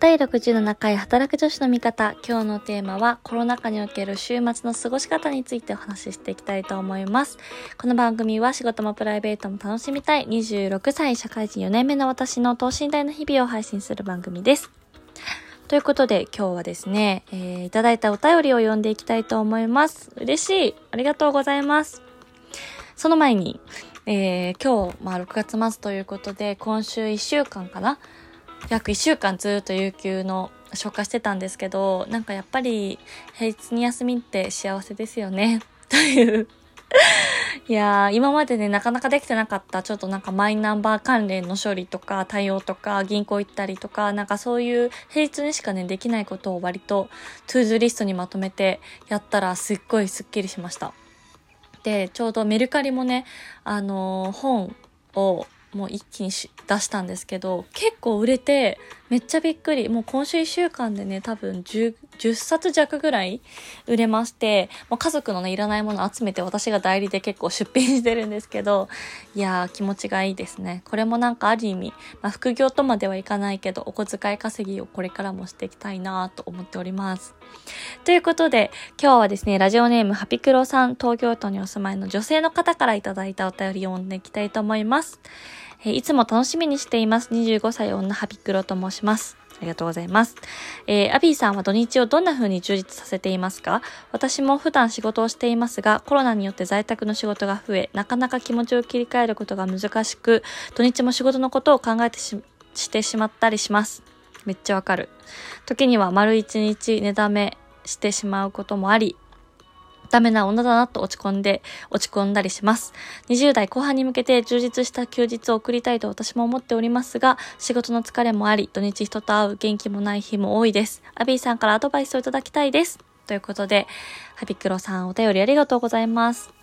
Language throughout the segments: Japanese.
第67回働く女子の味方。今日のテーマはコロナ禍における週末の過ごし方についてお話ししていきたいと思います。この番組は仕事もプライベートも楽しみたい26歳社会人4年目の私の等身大の日々を配信する番組です。ということで今日はですね、えー、いただいたお便りを読んでいきたいと思います。嬉しいありがとうございます。その前に、えー、今日、まあ、6月末ということで、今週1週間かな約1週間ずっと有給の消化してたんですけど、なんかやっぱり平日に休みって幸せですよね。といういやー、今までね、なかなかできてなかった、ちょっとなんかマイナンバー関連の処理とか、対応とか、銀行行ったりとか、なんかそういう平日にしかね、できないことを割と、トゥーズリストにまとめてやったら、すっごいスッキリしました。で、ちょうどメルカリもね、あのー、本をもう一気に出したんですけど、結構売れて、めっちゃびっくり。もう今週1週間でね、多分 10, 10冊弱ぐらい売れまして、もう家族のね、いらないものを集めて私が代理で結構出品してるんですけど、いやー気持ちがいいですね。これもなんかある意味、まあ、副業とまではいかないけど、お小遣い稼ぎをこれからもしていきたいなと思っております。ということで、今日はですね、ラジオネームハピクロさん、東京都にお住まいの女性の方からいただいたお便りを読んでいきたいと思います。え、いつも楽しみにしています。25歳女ハピクロと申します。ありがとうございます。えー、アビーさんは土日をどんな風に充実させていますか？私も普段仕事をしていますが、コロナによって在宅の仕事が増え、なかなか気持ちを切り替えることが難しく、土日も仕事のことを考えてししてしまったりします。めっちゃわかる。時には丸一日寝だめしてしまうこともあり、ダメな女だなと落ち込んで、落ち込んだりします。20代後半に向けて充実した休日を送りたいと私も思っておりますが、仕事の疲れもあり、土日人と会う元気もない日も多いです。アビーさんからアドバイスをいただきたいです。ということで、ハビクロさんお便りありがとうございます。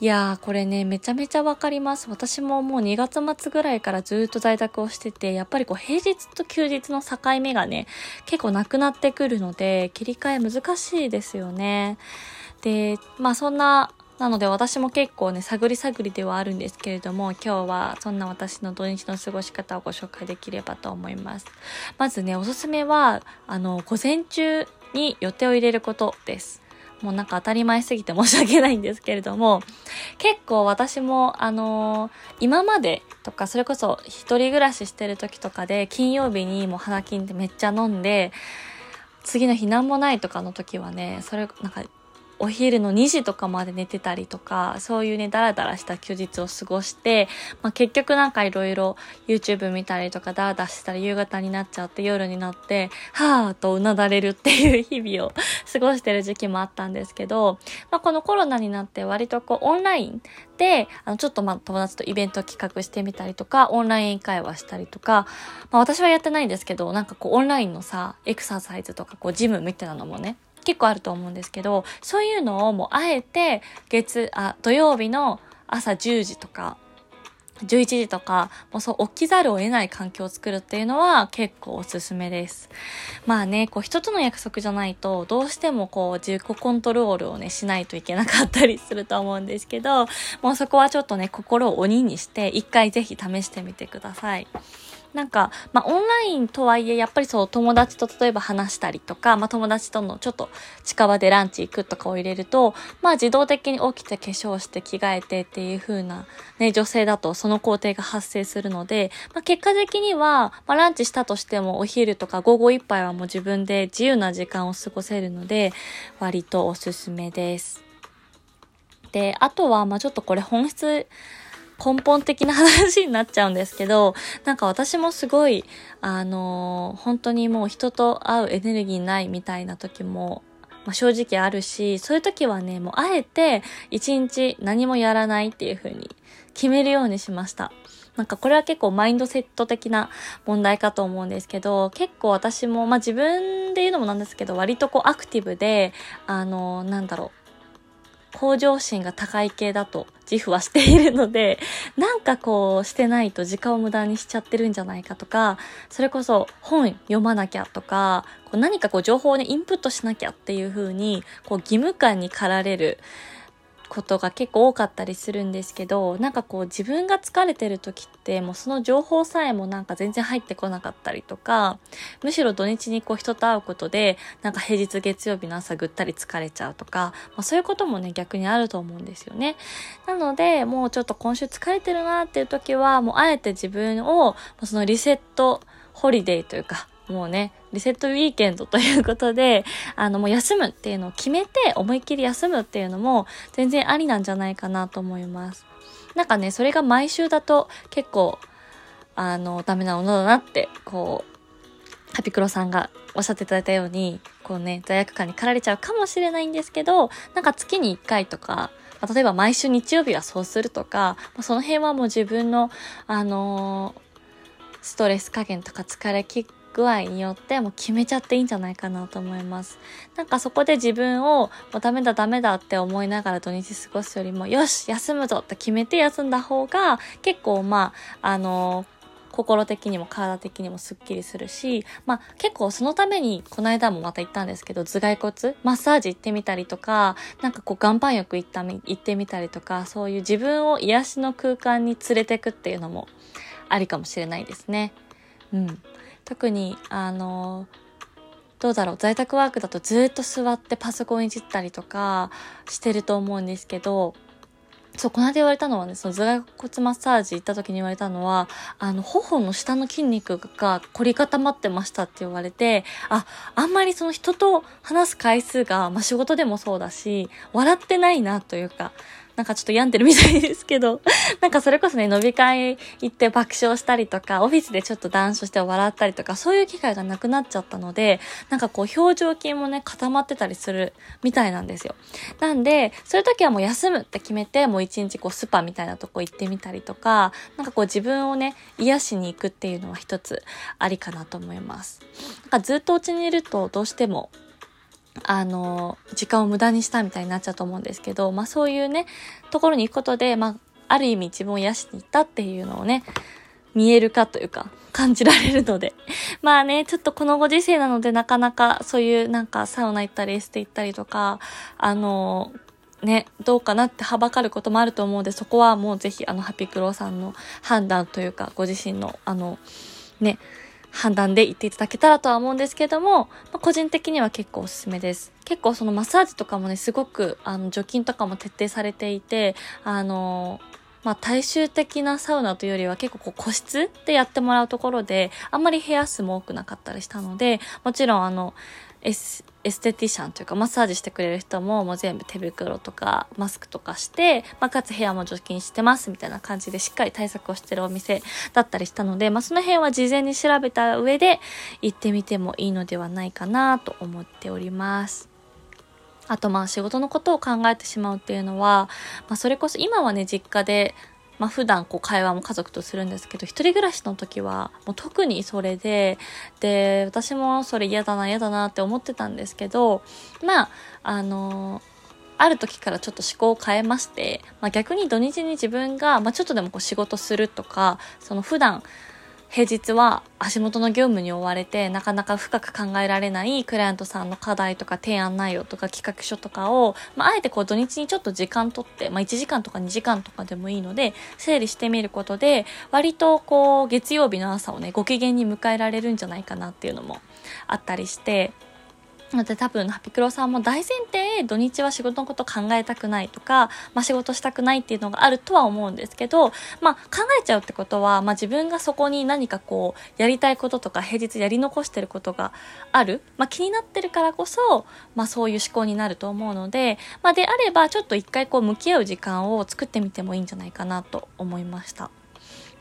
いやー、これね、めちゃめちゃわかります。私ももう2月末ぐらいからずっと在宅をしてて、やっぱりこう平日と休日の境目がね、結構なくなってくるので、切り替え難しいですよね。で、まあそんな、なので私も結構ね、探り探りではあるんですけれども、今日はそんな私の土日の過ごし方をご紹介できればと思います。まずね、おすすめは、あの、午前中に予定を入れることです。もうなんか当たり前すぎて申し訳ないんですけれども、結構私も、あのー、今までとか、それこそ一人暮らししてる時とかで、金曜日にもう花金でめっちゃ飲んで、次の日何もないとかの時はね、それ、なんかお昼の2時とかまで寝てたりとか、そういうね、ダラダラした休日を過ごして、まあ、結局なんかいろいろ YouTube 見たりとかダラダラしたら夕方になっちゃって夜になって、はぁとうなだれるっていう日々を 過ごしてる時期もあったんですけど、まあ、このコロナになって割とこうオンラインで、あの、ちょっとまあ友達とイベント企画してみたりとか、オンライン会話したりとか、まあ私はやってないんですけど、なんかこうオンラインのさ、エクササイズとかこうジムみたいなのもね、結構あると思うんですけど、そういうのをもうあえて月、あ、土曜日の朝10時とか、11時とか、もうそう起きざるを得ない環境を作るっていうのは結構おすすめです。まあね、こう人との約束じゃないと、どうしてもこう自己コントロールをね、しないといけなかったりすると思うんですけど、もうそこはちょっとね、心を鬼にして、一回ぜひ試してみてください。なんか、まあ、オンラインとはいえ、やっぱりそう、友達と例えば話したりとか、まあ、友達とのちょっと近場でランチ行くとかを入れると、まあ、自動的に起きて化粧して着替えてっていう風な、ね、女性だとその工程が発生するので、まあ、結果的には、まあ、ランチしたとしてもお昼とか午後一杯はもう自分で自由な時間を過ごせるので、割とおすすめです。で、あとは、ま、ちょっとこれ本質、根本的な話になっちゃうんですけど、なんか私もすごい、あのー、本当にもう人と会うエネルギーないみたいな時も、まあ、正直あるし、そういう時はね、もうあえて一日何もやらないっていう風に決めるようにしました。なんかこれは結構マインドセット的な問題かと思うんですけど、結構私も、まあ自分で言うのもなんですけど、割とこうアクティブで、あの、なんだろう、向上心が高い系だと寄付はしているので、なんかこうしてないと時間を無駄にしちゃってるんじゃないかとか、それこそ本読まなきゃとか、こう何かこう情報をね、インプットしなきゃっていう風に、こう義務感に駆られることが結構多かったりするんですけど、なんかこう自分が疲れてる時ってもうその情報さえもなんか全然入ってこなかったりとか、むしろ土日にこう人と会うことで、なんか平日月曜日の朝ぐったり疲れちゃうとか、まあ、そういうこともね逆にあると思うんですよね。なので、もうちょっと今週疲れてるなっていう時は、もうあえて自分をそのリセットホリデーというか、もうね、リセットウィーケンドということで、あの、もう休むっていうのを決めて、思いっきり休むっていうのも、全然ありなんじゃないかなと思います。なんかね、それが毎週だと、結構、あの、ダメなものだなって、こう、ハピクロさんがおっしゃっていただいたように、こうね、罪悪感に駆られちゃうかもしれないんですけど、なんか月に1回とか、例えば毎週日曜日はそうするとか、その辺はもう自分の、あのー、ストレス加減とか疲れき具合によってもう決めちゃっていいんじゃないかなと思います。なんかそこで自分をもうダメだダメだって思いながら土日過ごすよりも、よし休むぞって決めて休んだ方が結構まあ、あの心的にも体的にもスッキリするし、まあ結構そのためにこの間もまた言ったんですけど、頭蓋骨マッサージ行ってみたりとか、なんかこう岩盤浴行った行ってみたりとか、そういう自分を癒しの空間に連れてくっていうのもありかもしれないですね。うん。特に、あの、どうだろう、在宅ワークだとずっと座ってパソコンいじったりとかしてると思うんですけど、そう、この間言われたのはね、その頭蓋骨マッサージ行った時に言われたのは、あの、頬の下の筋肉が凝り固まってましたって言われて、あ、あんまりその人と話す回数が、まあ、仕事でもそうだし、笑ってないなというか、なんかちょっと病んでるみたいですけど、なんかそれこそね、飲み会行って爆笑したりとか、オフィスでちょっと談笑して笑ったりとか、そういう機会がなくなっちゃったので、なんかこう表情筋もね、固まってたりするみたいなんですよ。なんで、そういう時はもう休むって決めて、もう一日こうスパみたいなとこ行ってみたりとか、なんかこう自分をね、癒しに行くっていうのは一つありかなと思います。なんかずっとお家にいるとどうしてもあの、時間を無駄にしたみたいになっちゃうと思うんですけど、まあそういうね、ところに行くことで、まあ、ある意味自分を癒しに行ったっていうのをね、見えるかというか、感じられるので。まあね、ちょっとこのご時世なのでなかなかそういうなんかサウナ行ったりエステ行ったりとか、あの、ね、どうかなってはばかることもあると思うので、そこはもうぜひあのハピクロさんの判断というか、ご自身のあの、ね、判断で言っていただけたらとは思うんですけども、ま、個人的には結構おすすめです。結構そのマッサージとかもね、すごく、あの、除菌とかも徹底されていて、あのまあ、大衆的なサウナというよりは結構こう個室でやってもらうところで、あんまり部屋数も多くなかったりしたので、もちろんあの、S エステティシャンというかマッサージしてくれる人ももう全部手袋とかマスクとかして、まあ、かつ部屋も除菌してますみたいな感じでしっかり対策をしてるお店だったりしたので、まあ、その辺は事前に調べた上で行ってみてもいいのではないかなと思っております。あとまあ仕事のことを考えてしまうっていうのは、まあ、それこそ今はね実家でまあ、普段こう会話も家族とするんですけど、一人暮らしの時はもう特にそれで、で、私もそれ嫌だな嫌だなって思ってたんですけど、まあ、あのある時からちょっと思考を変えまして、まあ、逆に土日に自分が、まあ、ちょっとでもこう仕事するとか、その普段平日は足元の業務に追われてなかなか深く考えられないクライアントさんの課題とか提案内容とか企画書とかを、まあ、あえてこう土日にちょっと時間取って、まあ、1時間とか2時間とかでもいいので整理してみることで割とこう月曜日の朝をねご機嫌に迎えられるんじゃないかなっていうのもあったりしてので多分ハピクロさんも大前提土日は仕事のこと考えたくないとか、まあ、仕事したくないっていうのがあるとは思うんですけど、まあ、考えちゃうってことは、まあ、自分がそこに何かこうやりたいこととか平日やり残してることがある、まあ、気になってるからこそ、まあ、そういう思考になると思うので、まあ、であればちょっと一回こう向き合う時間を作ってみてもいいんじゃないかなと思いました。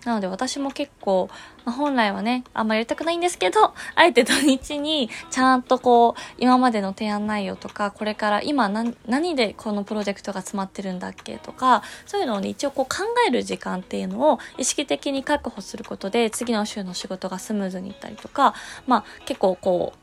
なので私も結構、まあ、本来はね、あんまりやりたくないんですけど、あえて土日にちゃんとこう、今までの提案内容とか、これから今何でこのプロジェクトが詰まってるんだっけとか、そういうのをね、一応こう考える時間っていうのを意識的に確保することで、次の週の仕事がスムーズにいったりとか、まあ結構こう、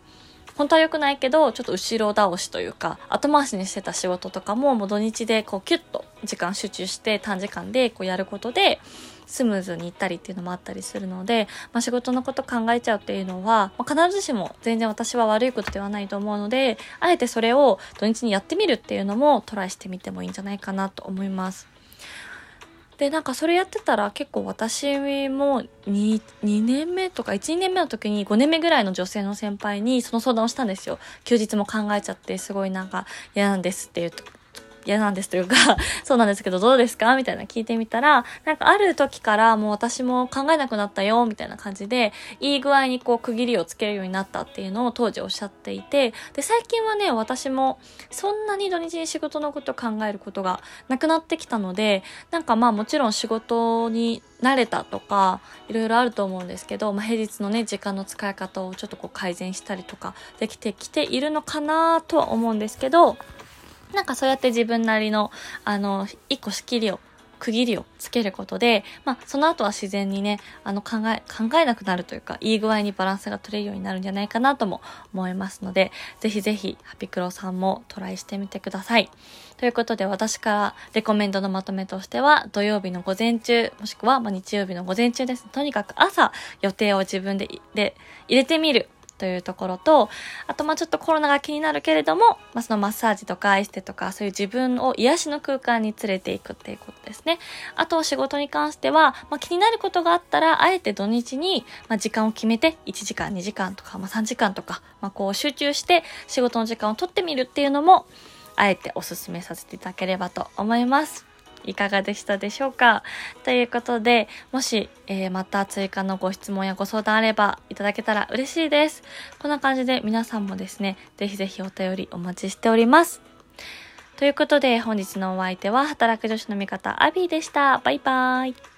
本当は良くないけど、ちょっと後ろ倒しというか、後回しにしてた仕事とかも、もう土日でこうキュッと時間集中して短時間でこうやることで、スムーズに行ったりっていうのもあったりするので、まあ、仕事のこと考えちゃうっていうのは、まあ、必ずしも全然私は悪いことではないと思うので、あえてそれを土日にやってみるっていうのもトライしてみてもいいんじゃないかなと思います。で、なんかそれやってたら結構私も 2, 2年目とか1、2年目の時に5年目ぐらいの女性の先輩にその相談をしたんですよ。休日も考えちゃってすごいなんか嫌なんですっていう嫌なんですというか そうなんですけどどうですか？みたいな聞いてみたら、なんかある時からもう私も考えなくなったよ、みたいな感じで、いい具合にこう区切りをつけるようになったっていうのを当時おっしゃっていて、で、最近はね、私もそんなに土日に仕事のことを考えることがなくなってきたので、なんかまあもちろん仕事に慣れたとか、いろいろあると思うんですけど、まあ、平日のね、時間の使い方をちょっとこう改善したりとかできてきているのかなとは思うんですけど、なんかそうやって自分なりの、あの、一個仕切りを、区切りをつけることで、まあ、その後は自然にね、あの、考え、考えなくなるというか、いい具合にバランスが取れるようになるんじゃないかなとも思いますので、ぜひぜひ、ハピクロさんもトライしてみてください。ということで、私からレコメンドのまとめとしては、土曜日の午前中、もしくは、まあ日曜日の午前中です。とにかく朝、予定を自分でで入れてみる。というところと、あとまあちょっとコロナが気になるけれども、まあそのマッサージとかエステとかそういう自分を癒しの空間に連れていくっていうことですね。あと仕事に関しては、まあ気になることがあったら、あえて土日に、まあ、時間を決めて1時間、2時間とか、まあ3時間とか、まあこう集中して仕事の時間を取ってみるっていうのも、あえてお勧めさせていただければと思います。いかがでしたでしょうか？ということで、もし、えー、また追加のご質問やご相談あればいただけたら嬉しいです。こんな感じで皆さんもですね、ぜひぜひお便りお待ちしております。ということで、本日のお相手は働く女子の味方、アビーでした。バイバーイ。